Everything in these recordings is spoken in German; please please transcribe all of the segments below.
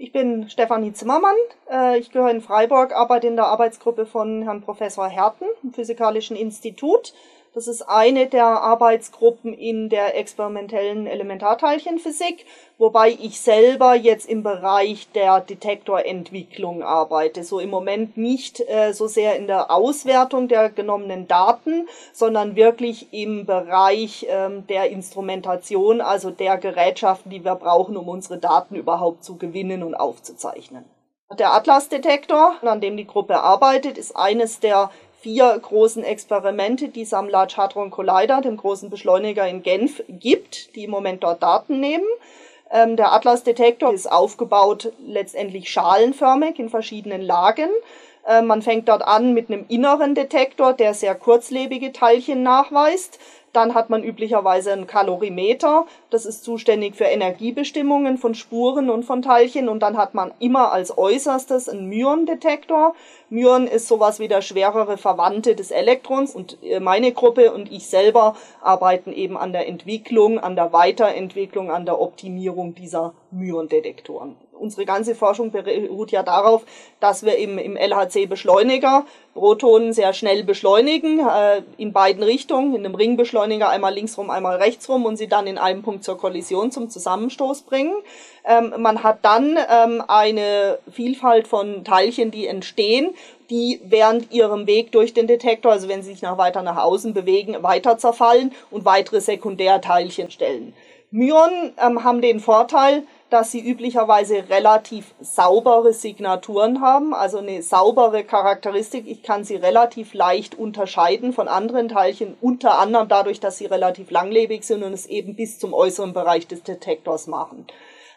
Ich bin Stefanie Zimmermann. Äh, ich gehöre in Freiburg, arbeite in der Arbeitsgruppe von Herrn Professor Herten im Physikalischen Institut. Das ist eine der Arbeitsgruppen in der experimentellen Elementarteilchenphysik, wobei ich selber jetzt im Bereich der Detektorentwicklung arbeite. So im Moment nicht äh, so sehr in der Auswertung der genommenen Daten, sondern wirklich im Bereich ähm, der Instrumentation, also der Gerätschaften, die wir brauchen, um unsere Daten überhaupt zu gewinnen und aufzuzeichnen. Der Atlas-Detektor, an dem die Gruppe arbeitet, ist eines der vier großen Experimente, die es am Large Hadron Collider, dem großen Beschleuniger in Genf, gibt, die im Moment dort Daten nehmen. Ähm, der Atlas-Detektor ist aufgebaut letztendlich schalenförmig in verschiedenen Lagen. Äh, man fängt dort an mit einem inneren Detektor, der sehr kurzlebige Teilchen nachweist. Dann hat man üblicherweise ein Kalorimeter, das ist zuständig für Energiebestimmungen von Spuren und von Teilchen. Und dann hat man immer als äußerstes einen Myon-Detektor. Myon ist sowas wie der schwerere Verwandte des Elektrons. Und äh, meine Gruppe und ich selber arbeiten eben an der Entwicklung, an der Weiterentwicklung, an der Optimierung dieser Myon-Detektoren unsere ganze Forschung beruht ja darauf, dass wir im, im LHC-Beschleuniger Protonen sehr schnell beschleunigen, äh, in beiden Richtungen, in einem Ringbeschleuniger einmal linksrum, einmal rechtsrum und sie dann in einem Punkt zur Kollision, zum Zusammenstoß bringen. Ähm, man hat dann ähm, eine Vielfalt von Teilchen, die entstehen, die während ihrem Weg durch den Detektor, also wenn sie sich nach weiter nach außen bewegen, weiter zerfallen und weitere Sekundärteilchen stellen. Myonen ähm, haben den Vorteil, dass sie üblicherweise relativ saubere Signaturen haben, also eine saubere Charakteristik. Ich kann sie relativ leicht unterscheiden von anderen Teilchen, unter anderem dadurch, dass sie relativ langlebig sind und es eben bis zum äußeren Bereich des Detektors machen.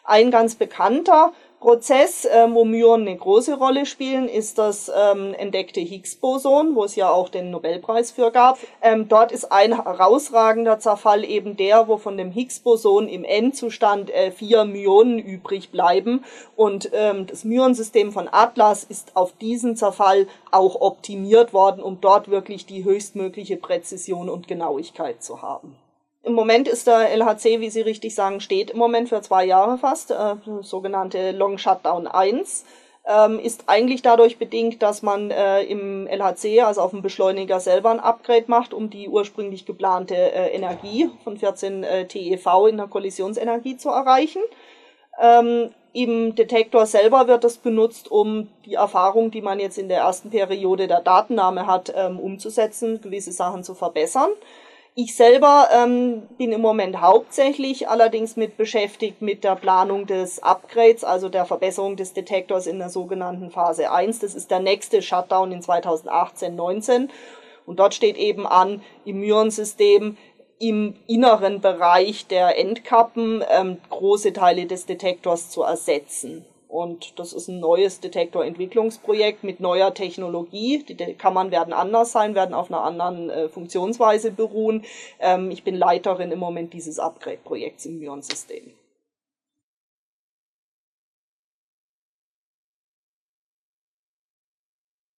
Ein ganz bekannter Prozess, ähm, wo Myonen eine große Rolle spielen, ist das ähm, entdeckte Higgs-Boson, wo es ja auch den Nobelpreis für gab. Ähm, dort ist ein herausragender Zerfall eben der, wo von dem Higgs-Boson im Endzustand äh, vier Myonen übrig bleiben. Und ähm, das Myonsystem von Atlas ist auf diesen Zerfall auch optimiert worden, um dort wirklich die höchstmögliche Präzision und Genauigkeit zu haben. Im Moment ist der LHC, wie Sie richtig sagen, steht im Moment für zwei Jahre fast, äh, sogenannte Long Shutdown 1. Ähm, ist eigentlich dadurch bedingt, dass man äh, im LHC, also auf dem Beschleuniger selber ein Upgrade macht, um die ursprünglich geplante äh, Energie von 14 äh, TeV in der Kollisionsenergie zu erreichen. Ähm, Im Detektor selber wird das benutzt, um die Erfahrung, die man jetzt in der ersten Periode der Datennahme hat, ähm, umzusetzen, gewisse Sachen zu verbessern. Ich selber ähm, bin im Moment hauptsächlich allerdings mit beschäftigt mit der Planung des Upgrades, also der Verbesserung des Detektors in der sogenannten Phase 1. Das ist der nächste Shutdown in 2018, 19. Und dort steht eben an, im Myonsystem im inneren Bereich der Endkappen ähm, große Teile des Detektors zu ersetzen. Und das ist ein neues Detektorentwicklungsprojekt mit neuer Technologie. Die Kammern werden anders sein, werden auf einer anderen äh, Funktionsweise beruhen. Ähm, ich bin Leiterin im Moment dieses Upgrade-Projekts im Myon-System.